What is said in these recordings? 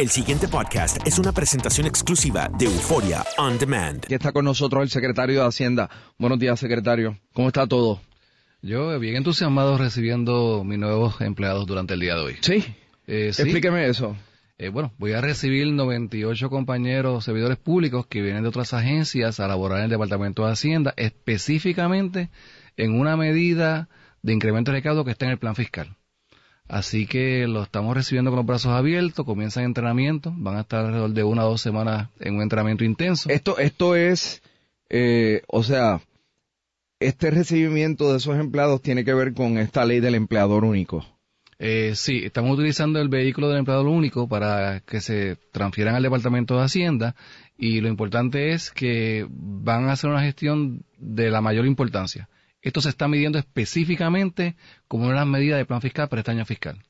El siguiente podcast es una presentación exclusiva de Euforia On Demand. Aquí está con nosotros el secretario de Hacienda. Buenos días, secretario. ¿Cómo está todo? Yo bien entusiasmado recibiendo mis nuevos empleados durante el día de hoy. Sí. Eh, sí. Explíqueme eso. Eh, bueno, voy a recibir 98 compañeros servidores públicos que vienen de otras agencias a laborar en el Departamento de Hacienda, específicamente en una medida de incremento de recaudo que está en el plan fiscal. Así que lo estamos recibiendo con los brazos abiertos, comienzan entrenamiento, van a estar alrededor de una o dos semanas en un entrenamiento intenso. Esto, esto es, eh, o sea, este recibimiento de esos empleados tiene que ver con esta ley del empleador único. Eh, sí, estamos utilizando el vehículo del empleador único para que se transfieran al Departamento de Hacienda y lo importante es que van a hacer una gestión de la mayor importancia. Esto se está midiendo específicamente como una medida de plan fiscal para este año fiscal.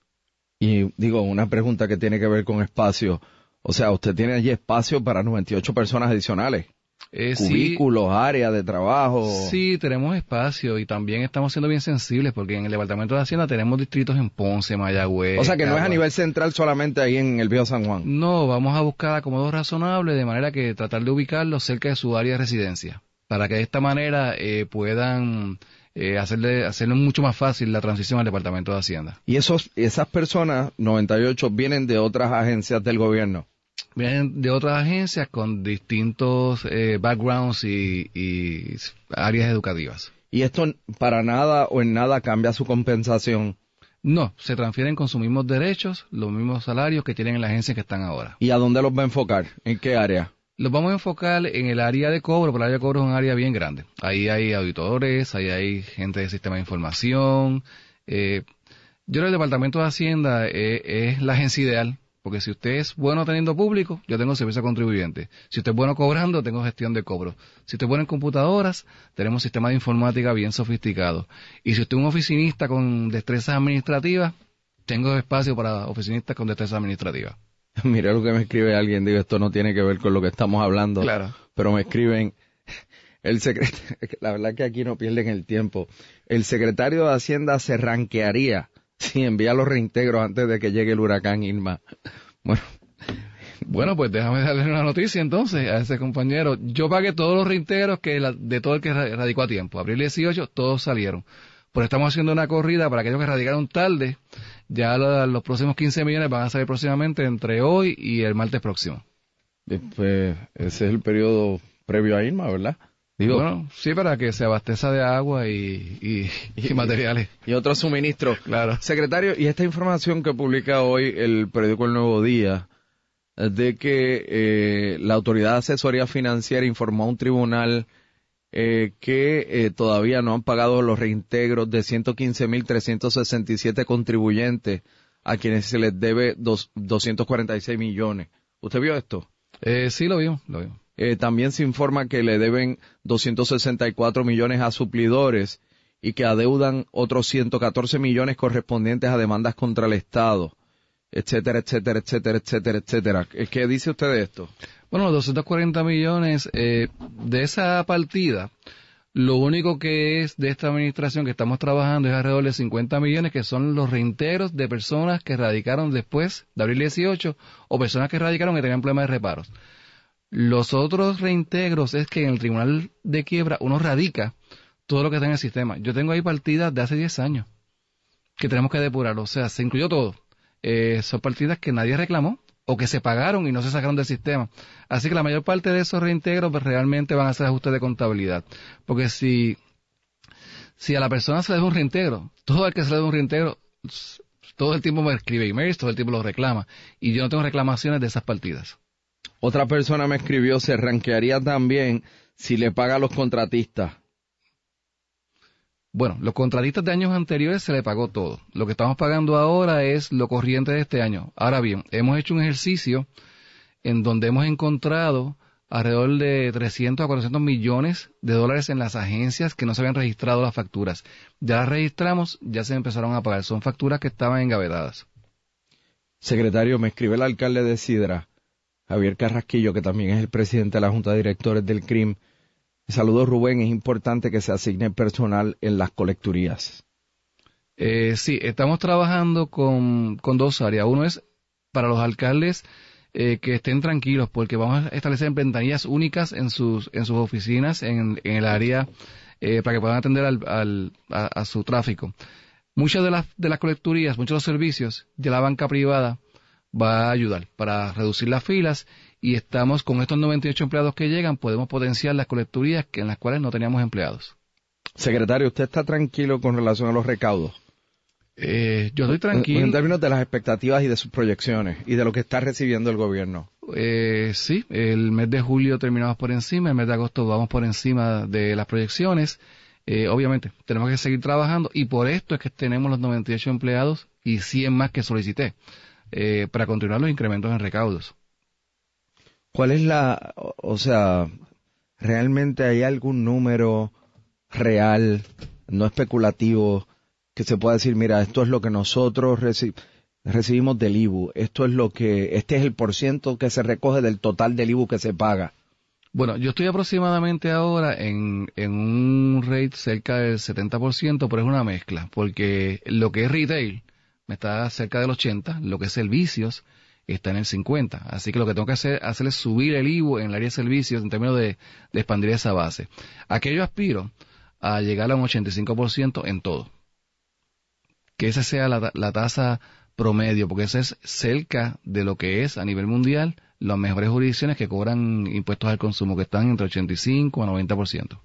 Y digo, una pregunta que tiene que ver con espacio. O sea, usted tiene allí espacio para 98 personas adicionales. Eh, sí, Cubículos, áreas de trabajo. Sí, tenemos espacio y también estamos siendo bien sensibles porque en el Departamento de Hacienda tenemos distritos en Ponce, Mayagüez. O sea, que no es a nivel central solamente ahí en el Viejo San Juan. No, vamos a buscar acomodos razonables de manera que tratar de ubicarlos cerca de su área de residencia para que de esta manera eh, puedan eh, hacerle, hacerle mucho más fácil la transición al Departamento de Hacienda. Y esos, esas personas, 98, vienen de otras agencias del gobierno. Vienen de otras agencias con distintos eh, backgrounds y, y áreas educativas. Y esto para nada o en nada cambia su compensación. No, se transfieren con sus mismos derechos, los mismos salarios que tienen en la agencia que están ahora. ¿Y a dónde los va a enfocar? ¿En qué área? Los vamos a enfocar en el área de cobro, porque el área de cobro es un área bien grande. Ahí hay auditores, ahí hay gente de sistema de información. Eh, yo creo que el Departamento de Hacienda eh, es la agencia ideal, porque si usted es bueno teniendo público, yo tengo servicio a contribuyente. Si usted es bueno cobrando, tengo gestión de cobro. Si usted es bueno en computadoras, tenemos sistema de informática bien sofisticado. Y si usted es un oficinista con destrezas administrativas, tengo espacio para oficinistas con destrezas administrativas. Mira lo que me escribe alguien, digo, esto no tiene que ver con lo que estamos hablando. Claro. Pero me escriben, el secretario, la verdad que aquí no pierden el tiempo. El secretario de Hacienda se ranquearía si envía los reintegros antes de que llegue el huracán Irma. Bueno, Bueno, pues déjame darle una noticia entonces a ese compañero. Yo pagué todos los reintegros que la- de todo el que ra- radicó a tiempo. Abril 18, todos salieron. Pues estamos haciendo una corrida para aquellos que radicaron tarde. Ya los próximos 15 millones van a salir próximamente entre hoy y el martes próximo. Pues ese es el periodo previo a Irma, ¿verdad? Digo, bueno, sí, para que se abasteza de agua y, y, materiales. Y otros suministros. Claro. Secretario, y esta información que publica hoy el periódico El Nuevo Día, de que eh, la Autoridad de Asesoría Financiera informó a un tribunal eh, que eh, todavía no han pagado los reintegros de 115.367 contribuyentes a quienes se les debe dos, 246 millones. ¿Usted vio esto? Eh, sí, lo vio, lo vio. Eh, también se informa que le deben 264 millones a suplidores y que adeudan otros 114 millones correspondientes a demandas contra el Estado, etcétera, etcétera, etcétera, etcétera, etcétera. ¿Qué dice usted de esto? Bueno, los 240 millones eh, de esa partida, lo único que es de esta administración que estamos trabajando es alrededor de 50 millones, que son los reintegros de personas que radicaron después de abril 18 o personas que radicaron y tenían problemas de reparos. Los otros reintegros es que en el tribunal de quiebra uno radica todo lo que está en el sistema. Yo tengo ahí partidas de hace 10 años que tenemos que depurar, o sea, se incluyó todo. Eh, son partidas que nadie reclamó, o que se pagaron y no se sacaron del sistema. Así que la mayor parte de esos reintegros pues, realmente van a ser ajustes de contabilidad. Porque si, si a la persona se le da un reintegro, todo el que se le da un reintegro, todo el tiempo me escribe emails, todo el tiempo lo reclama. Y yo no tengo reclamaciones de esas partidas. Otra persona me escribió, se ranquearía también si le paga a los contratistas. Bueno, los contratistas de años anteriores se le pagó todo. Lo que estamos pagando ahora es lo corriente de este año. Ahora bien, hemos hecho un ejercicio en donde hemos encontrado alrededor de 300 a 400 millones de dólares en las agencias que no se habían registrado las facturas. Ya las registramos, ya se empezaron a pagar. Son facturas que estaban engavetadas. Secretario, me escribe el alcalde de Sidra, Javier Carrasquillo, que también es el presidente de la Junta de Directores del CRIM, Saludos Rubén, es importante que se asigne personal en las colecturías. Eh, sí, estamos trabajando con, dos áreas. Uno es para los alcaldes eh, que estén tranquilos porque vamos a establecer ventanillas únicas en sus, en sus oficinas, en, el área, eh, para que puedan atender al, a, su tráfico. Muchas de las, de las colecturías, muchos de los servicios de la banca privada va a ayudar para reducir las filas y estamos con estos 98 empleados que llegan, podemos potenciar las colecturías que en las cuales no teníamos empleados. Secretario, ¿usted está tranquilo con relación a los recaudos? Eh, yo estoy tranquilo. En, términos de las expectativas y de sus proyecciones y de lo que está recibiendo el gobierno. Eh, sí, el mes de julio terminamos por encima, el mes de agosto vamos por encima de las proyecciones. Eh, obviamente, tenemos que seguir trabajando y por esto es que tenemos los 98 empleados y 100 más que solicité eh, para continuar los incrementos en recaudos. ¿Cuál es la, o sea, realmente hay algún número real, no especulativo, que se pueda decir, mira, esto es lo que nosotros recibimos del IBU, esto es lo que, este es el porciento que se recoge del total del IBU que se paga? Bueno, yo estoy aproximadamente ahora en, en un rate cerca del 70%, pero es una mezcla, porque lo que es retail está cerca del 80%, lo que es servicios está en el 50. Así que lo que tengo que hacer, hacer es subir el IVU en el área de servicios en términos de, expandir esa base. Aquí yo aspiro a llegar a un 85% en todo. Que esa sea la, la tasa promedio, porque esa es cerca de lo que es a nivel mundial las mejores jurisdicciones que cobran impuestos al consumo, que están entre 85 a 90%.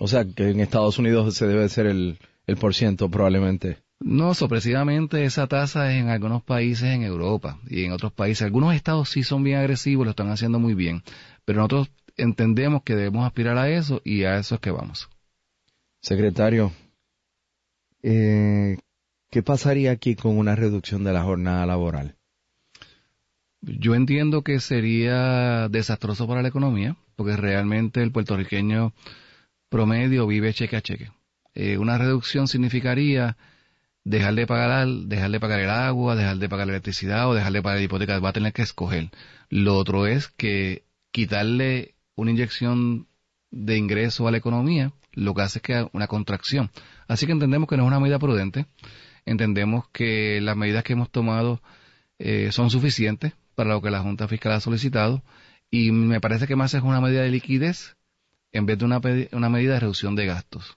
O sea, que en Estados Unidos se debe ser el, el por ciento probablemente. No, sorpresivamente esa tasa es en algunos países en Europa y en otros países. Algunos estados sí son bien agresivos, lo están haciendo muy bien, pero nosotros entendemos que debemos aspirar a eso y a eso es que vamos. Secretario, eh, ¿qué pasaría aquí con una reducción de la jornada laboral? Yo entiendo que sería desastroso para la economía, porque realmente el puertorriqueño promedio vive cheque a cheque. Eh, una reducción significaría dejar de pagar, dejar de pagar el agua, dejar de pagar la electricidad o dejar de pagar la hipoteca, va a tener que escoger. Lo otro es que quitarle una inyección de ingreso a la economía, lo que hace es que una contracción. Así que entendemos que no es una medida prudente, entendemos que las medidas que hemos tomado eh, son suficientes para lo que la Junta Fiscal ha solicitado y me parece que más es una medida de liquidez en vez de una, una medida de reducción de gastos.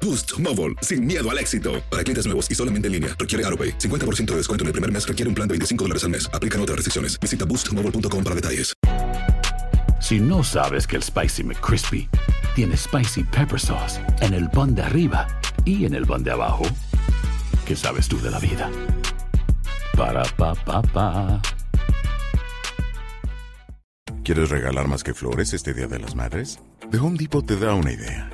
Boost Mobile, sin miedo al éxito. Para clientes nuevos y solamente en línea, requiere AroPay. 50% de descuento en el primer mes requiere un plan de 25 dólares al mes. Aplican otras restricciones. Visita boostmobile.com para detalles. Si no sabes que el Spicy McCrispy tiene Spicy Pepper Sauce en el pan de arriba y en el pan de abajo, ¿qué sabes tú de la vida? Para, pa, pa, pa. ¿Quieres regalar más que flores este Día de las Madres? The Home Depot te da una idea.